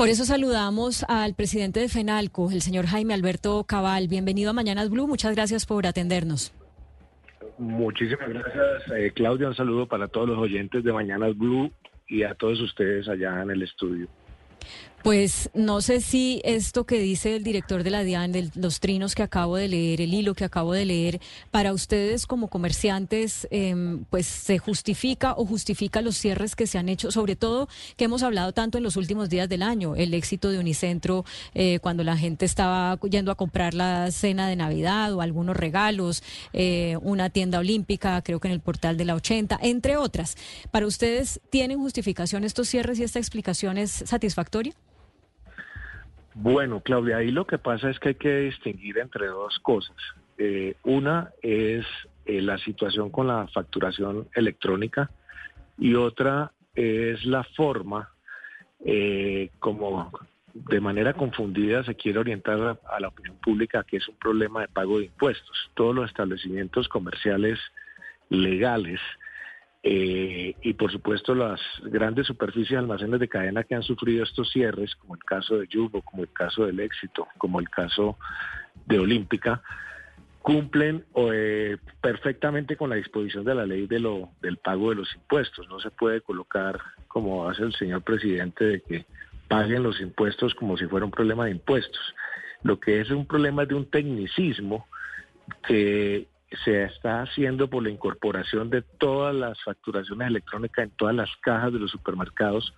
Por eso saludamos al presidente de FENALCO, el señor Jaime Alberto Cabal. Bienvenido a Mañanas Blue. Muchas gracias por atendernos. Muchísimas gracias, eh, Claudia. Un saludo para todos los oyentes de Mañanas Blue y a todos ustedes allá en el estudio. Pues no sé si esto que dice el director de la DIAN, de los trinos que acabo de leer, el hilo que acabo de leer, para ustedes como comerciantes, em, pues se justifica o justifica los cierres que se han hecho, sobre todo que hemos hablado tanto en los últimos días del año, el éxito de Unicentro eh, cuando la gente estaba yendo a comprar la cena de Navidad o algunos regalos, eh, una tienda olímpica, creo que en el portal de la 80, entre otras. ¿Para ustedes tienen justificación estos cierres y esta explicación es satisfactoria? Bueno, Claudia, ahí lo que pasa es que hay que distinguir entre dos cosas. Eh, una es eh, la situación con la facturación electrónica y otra es la forma eh, como de manera confundida se quiere orientar a, a, la opinión pública que es un problema de pago de impuestos. Todos los establecimientos comerciales legales eh, y por supuesto las grandes superficies de almacenes de cadena que han sufrido estos cierres, como el caso de Yugo, como el caso del Éxito, como el caso de Olímpica, cumplen eh, perfectamente con la disposición de la ley de lo, del pago de los impuestos. No se puede colocar, como hace el señor presidente, de que paguen los impuestos como si fuera un problema de impuestos. Lo que es un problema de un tecnicismo que se está haciendo por la incorporación de todas las facturaciones electrónicas en todas las cajas de los supermercados,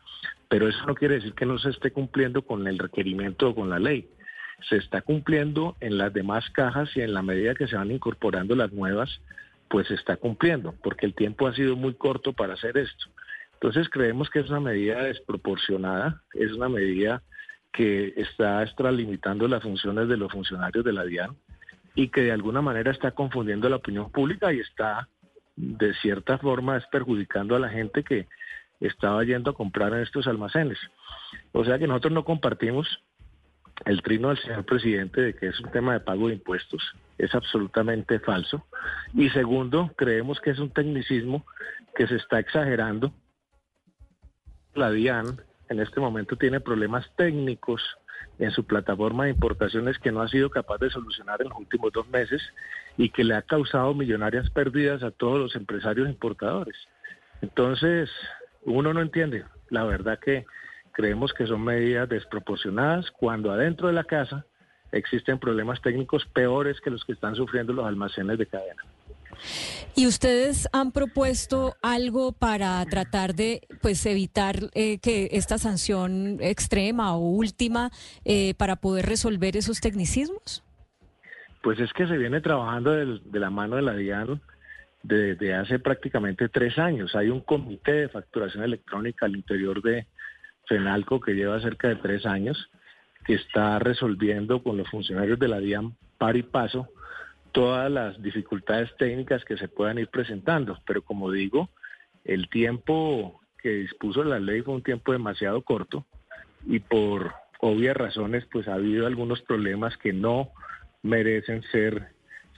pero eso no quiere decir que no se esté cumpliendo con el requerimiento o con la ley. Se está cumpliendo en las demás cajas y en la medida que se van incorporando las nuevas, pues se está cumpliendo, porque el tiempo ha sido muy corto para hacer esto. Entonces creemos que es una medida desproporcionada, es una medida que está extralimitando las funciones de los funcionarios de la DIAN y que de alguna manera está confundiendo la opinión pública y está de cierta forma es perjudicando a la gente que estaba yendo a comprar en estos almacenes. O sea que nosotros no compartimos el trino del señor presidente de que es un tema de pago de impuestos. Es absolutamente falso. Y segundo, creemos que es un tecnicismo que se está exagerando. La DIAN en este momento tiene problemas técnicos en su plataforma de importaciones que no ha sido capaz de solucionar en los últimos dos meses y que le ha causado millonarias pérdidas a todos los empresarios importadores. Entonces, uno no entiende. La verdad que creemos que son medidas desproporcionadas cuando adentro de la casa existen problemas técnicos peores que los que están sufriendo los almacenes de cadena. ¿Y ustedes han propuesto algo para tratar de pues evitar eh, que esta sanción extrema o última eh, para poder resolver esos tecnicismos? Pues es que se viene trabajando de, la mano de la DIAN desde hace prácticamente tres años. Hay un comité de facturación electrónica al interior de FENALCO que lleva cerca de tres años, que está resolviendo con los funcionarios de la DIAN par y paso todas las dificultades técnicas que se puedan ir presentando. Pero como digo, el tiempo que dispuso la ley fue un tiempo demasiado corto y por obvias razones pues ha habido algunos problemas que no merecen ser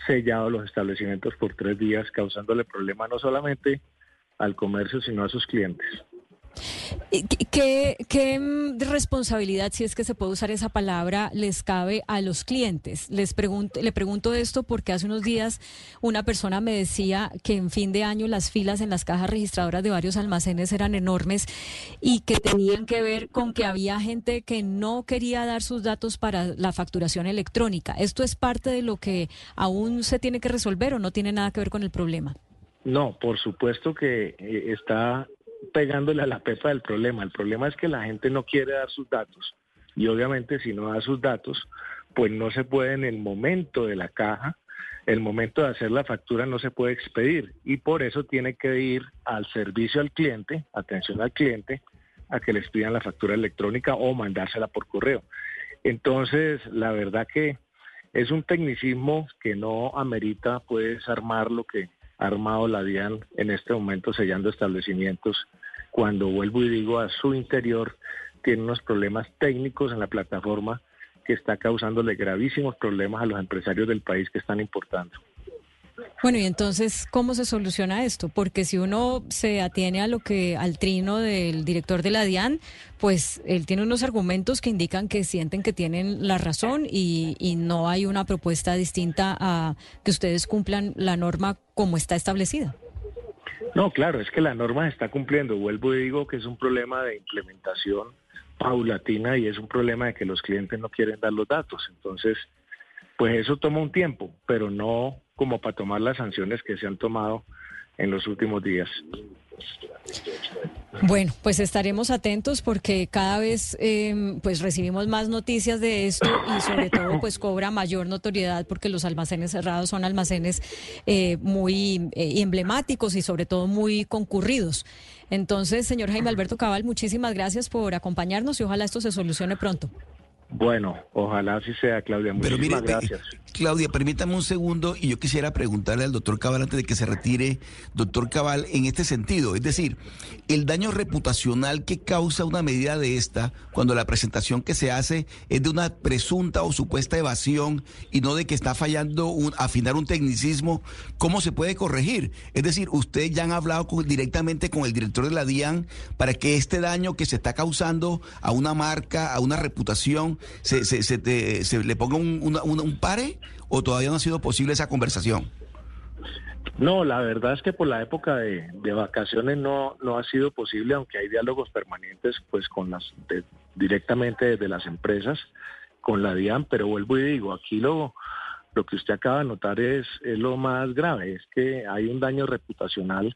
sellados los establecimientos por tres días, causándole problemas no solamente al comercio, sino a sus clientes. ¿Qué, ¿Qué, mm, responsabilidad, si es que se puede usar esa palabra, les cabe a los clientes? Les pregunto, le pregunto esto porque hace unos días una persona me decía que en fin de año las filas en las cajas registradoras de varios almacenes eran enormes y que tenían que ver con que había gente que no quería dar sus datos para la facturación electrónica. ¿Esto es parte de lo que aún se tiene que resolver o no tiene nada que ver con el problema? No, por supuesto que eh, está pegándole a la pepa del problema. El problema es que la gente no quiere dar sus datos y obviamente si no da sus datos, pues no se puede en el momento de la caja, el momento de hacer la factura no se puede expedir y por eso tiene que ir al servicio al cliente, atención al cliente, a que les pidan la factura electrónica o mandársela por correo. Entonces, la verdad que es un tecnicismo que no amerita pues armar lo que armado la DIAN en este momento sellando establecimientos cuando vuelvo y digo a su interior, tiene unos problemas técnicos en la plataforma que está causándole gravísimos problemas a los empresarios del país que están importando. Bueno, y entonces, ¿cómo se soluciona esto? Porque si uno se atiene a lo que al trino del director de la DIAN, pues él tiene unos argumentos que indican que sienten que tienen la razón y, y no hay una propuesta distinta a que ustedes cumplan la norma como está establecida. No, claro, es que la norma está cumpliendo. Vuelvo y digo que es un problema de implementación paulatina y es un problema de que los clientes no quieren dar los datos. Entonces, pues eso toma un tiempo, pero no como para tomar las sanciones que se han tomado en los últimos días. Bueno, pues estaremos atentos porque cada vez em, pues recibimos más noticias de esto y sobre todo pues cobra mayor notoriedad porque los almacenes cerrados son almacenes eh, muy eh, emblemáticos y sobre todo muy concurridos. Entonces, señor Jaime Alberto Cabal, muchísimas gracias por acompañarnos y ojalá esto se solucione pronto. Bueno, ojalá así sea, Claudia. Muchísimas gracias. Claudia, permítame un segundo y yo quisiera preguntarle al doctor Cabal antes de que se retire, doctor Cabal, en este sentido. Es decir, el daño reputacional que causa una medida de esta cuando la presentación que se hace es de una presunta o supuesta evasión y no de que está fallando un, afinar un tecnicismo, ¿cómo se puede corregir? Es decir, ustedes ya han hablado directamente con el director de la DIAN para que este daño que se está causando a una marca, a una reputación, se, se, se, le ponga un, un, pare o todavía no ha sido posible esa conversación? No, la verdad es que por la época de, vacaciones no, no ha sido posible, aunque hay diálogos permanentes pues con las directamente desde las empresas con la DIAN, pero vuelvo y digo, aquí lo, lo que usted acaba de notar es, es lo más grave, es que hay un daño reputacional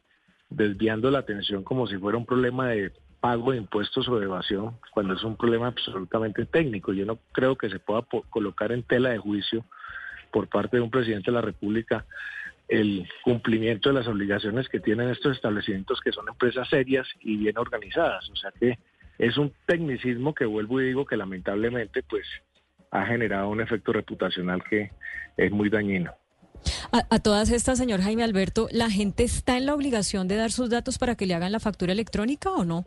desviando la atención como si fuera un problema de pago de impuestos o evasión, cuando es un problema absolutamente técnico. Yo no creo que se pueda colocar en tela de juicio por parte de un presidente de la República el cumplimiento de las obligaciones que tienen estos establecimientos que son empresas serias y bien organizadas. O sea que es un tecnicismo que vuelvo y digo que lamentablemente pues ha generado un efecto reputacional que es muy dañino. A, todas estas, señor Jaime Alberto, ¿la gente está en la obligación de dar sus datos para que le hagan la factura electrónica o no?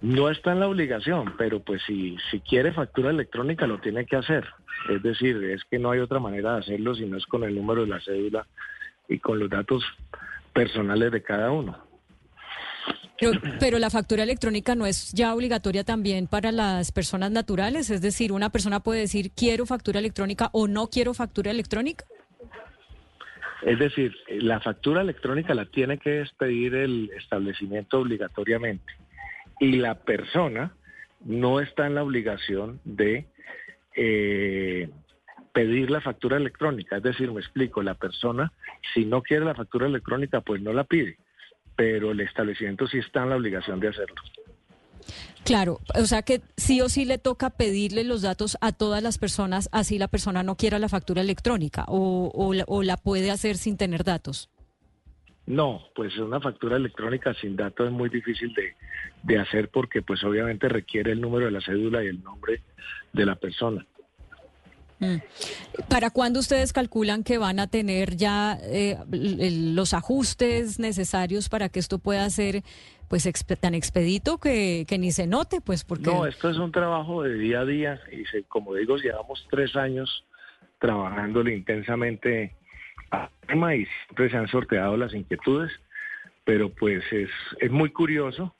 No está en la obligación, pero pues si, si quiere factura electrónica lo tiene que hacer. Es decir, es que no hay otra manera de hacerlo si no es con el número de la cédula y con los datos personales de cada uno. Pero, pero, la factura electrónica no es ya obligatoria también para las personas naturales, es decir, una persona puede decir quiero factura electrónica o no quiero factura electrónica. Es decir, la factura electrónica la tiene que expedir el establecimiento obligatoriamente y la persona no está en la obligación de eh, pedir la factura electrónica. Es decir, me explico, la persona, si no quiere la factura electrónica, pues no la pide, pero el establecimiento sí está en la obligación de hacerlo. Claro, o sea que sí o sí le toca pedirle los datos a todas las personas, así la persona no quiera la factura electrónica o, o la puede hacer sin tener datos. No, pues una factura electrónica sin datos es muy difícil de, hacer porque pues obviamente requiere el número de la cédula y el nombre de la persona. Mm. ¿Para cuándo ustedes calculan que van a tener ya eh, los ajustes necesarios para que esto pueda ser pues tan expedito que, ni se note? pues porque No, esto es un trabajo de día a día y como digo, llevamos tres años trabajándole intensamente tema y siempre se han sorteado las inquietudes, pero pues es, es muy curioso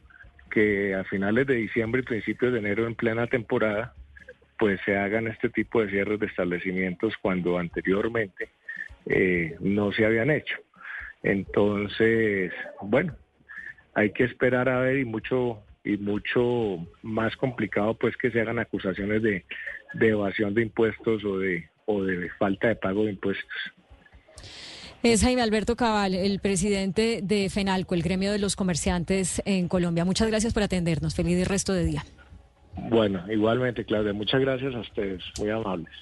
que a finales de diciembre y principios de enero en plena temporada pues se hagan este tipo de cierres de establecimientos cuando anteriormente eh, no se habían hecho. Entonces, bueno, hay que esperar a ver y mucho y mucho más complicado pues que se hagan acusaciones de, de evasión de impuestos o de o de falta de pago de impuestos. Es Jaime Alberto Cabal, el presidente de FENALCO, el gremio de los comerciantes en Colombia. Muchas gracias por atendernos. Feliz resto de día. Bueno, igualmente, Claudia. Muchas gracias a ustedes. Muy amables.